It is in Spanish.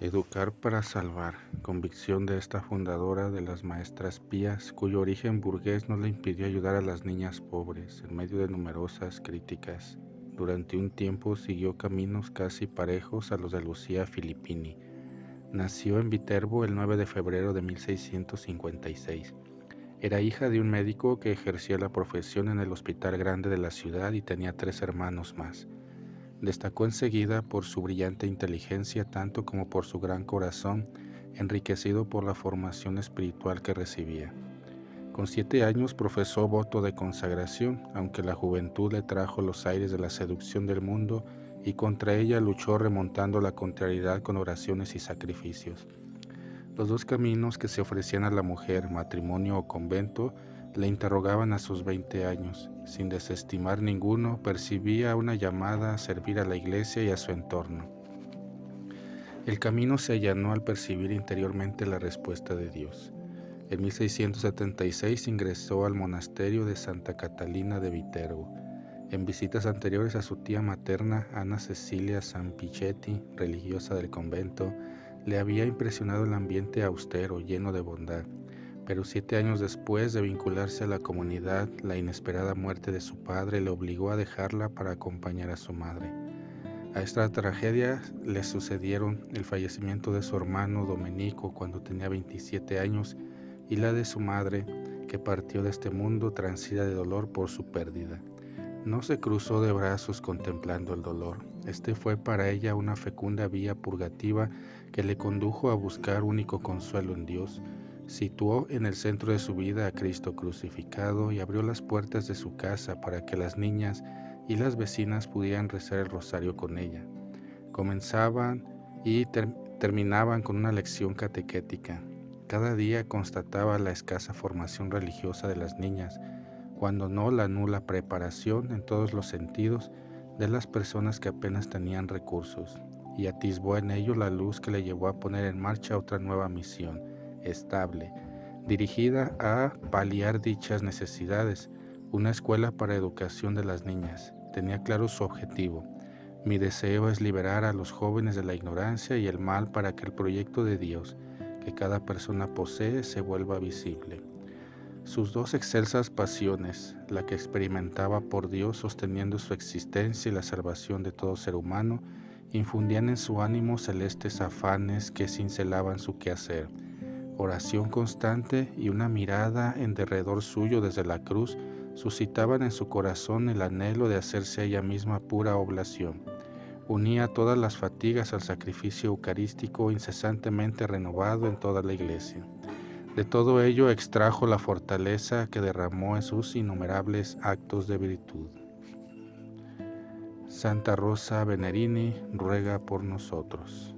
Educar para salvar, convicción de esta fundadora de las maestras pías, cuyo origen burgués no le impidió ayudar a las niñas pobres en medio de numerosas críticas. Durante un tiempo siguió caminos casi parejos a los de Lucía Filippini. Nació en Viterbo el 9 de febrero de 1656. Era hija de un médico que ejercía la profesión en el Hospital Grande de la ciudad y tenía tres hermanos más. Destacó enseguida por su brillante inteligencia tanto como por su gran corazón, enriquecido por la formación espiritual que recibía. Con siete años profesó voto de consagración, aunque la juventud le trajo los aires de la seducción del mundo y contra ella luchó remontando la contrariedad con oraciones y sacrificios. Los dos caminos que se ofrecían a la mujer, matrimonio o convento, le interrogaban a sus 20 años. Sin desestimar ninguno, percibía una llamada a servir a la iglesia y a su entorno. El camino se allanó al percibir interiormente la respuesta de Dios. En 1676 ingresó al monasterio de Santa Catalina de Viterbo. En visitas anteriores a su tía materna, Ana Cecilia Sampichetti, religiosa del convento, le había impresionado el ambiente austero, lleno de bondad pero siete años después de vincularse a la comunidad, la inesperada muerte de su padre le obligó a dejarla para acompañar a su madre. A esta tragedia le sucedieron el fallecimiento de su hermano Domenico cuando tenía 27 años y la de su madre, que partió de este mundo transida de dolor por su pérdida. No se cruzó de brazos contemplando el dolor. Este fue para ella una fecunda vía purgativa que le condujo a buscar único consuelo en Dios Situó en el centro de su vida a Cristo crucificado y abrió las puertas de su casa para que las niñas y las vecinas pudieran rezar el rosario con ella. Comenzaban y terminaban con una lección catequética. Cada día constataba la escasa formación religiosa de las niñas, cuando no la nula preparación en todos los sentidos de las personas que apenas tenían recursos, y atisbó en ello la luz que le llevó a poner en marcha otra nueva misión estable, dirigida a paliar dichas necesidades, una escuela para educación de las niñas. Tenía claro su objetivo. Mi deseo es liberar a los jóvenes de la ignorancia y el mal para que el proyecto de Dios que cada persona posee se vuelva visible. Sus dos excelsas pasiones, la que experimentaba por Dios sosteniendo su existencia y la salvación de todo ser humano, infundían en su ánimo celestes afanes que cincelaban su quehacer oración constante y una mirada en derredor suyo desde la cruz suscitaban en su corazón el anhelo de hacerse ella misma pura oblación. Unía todas las fatigas al sacrificio eucarístico incesantemente renovado en toda la iglesia. De todo ello extrajo la fortaleza que derramó en sus innumerables actos de virtud. Santa Rosa Venerini ruega por nosotros.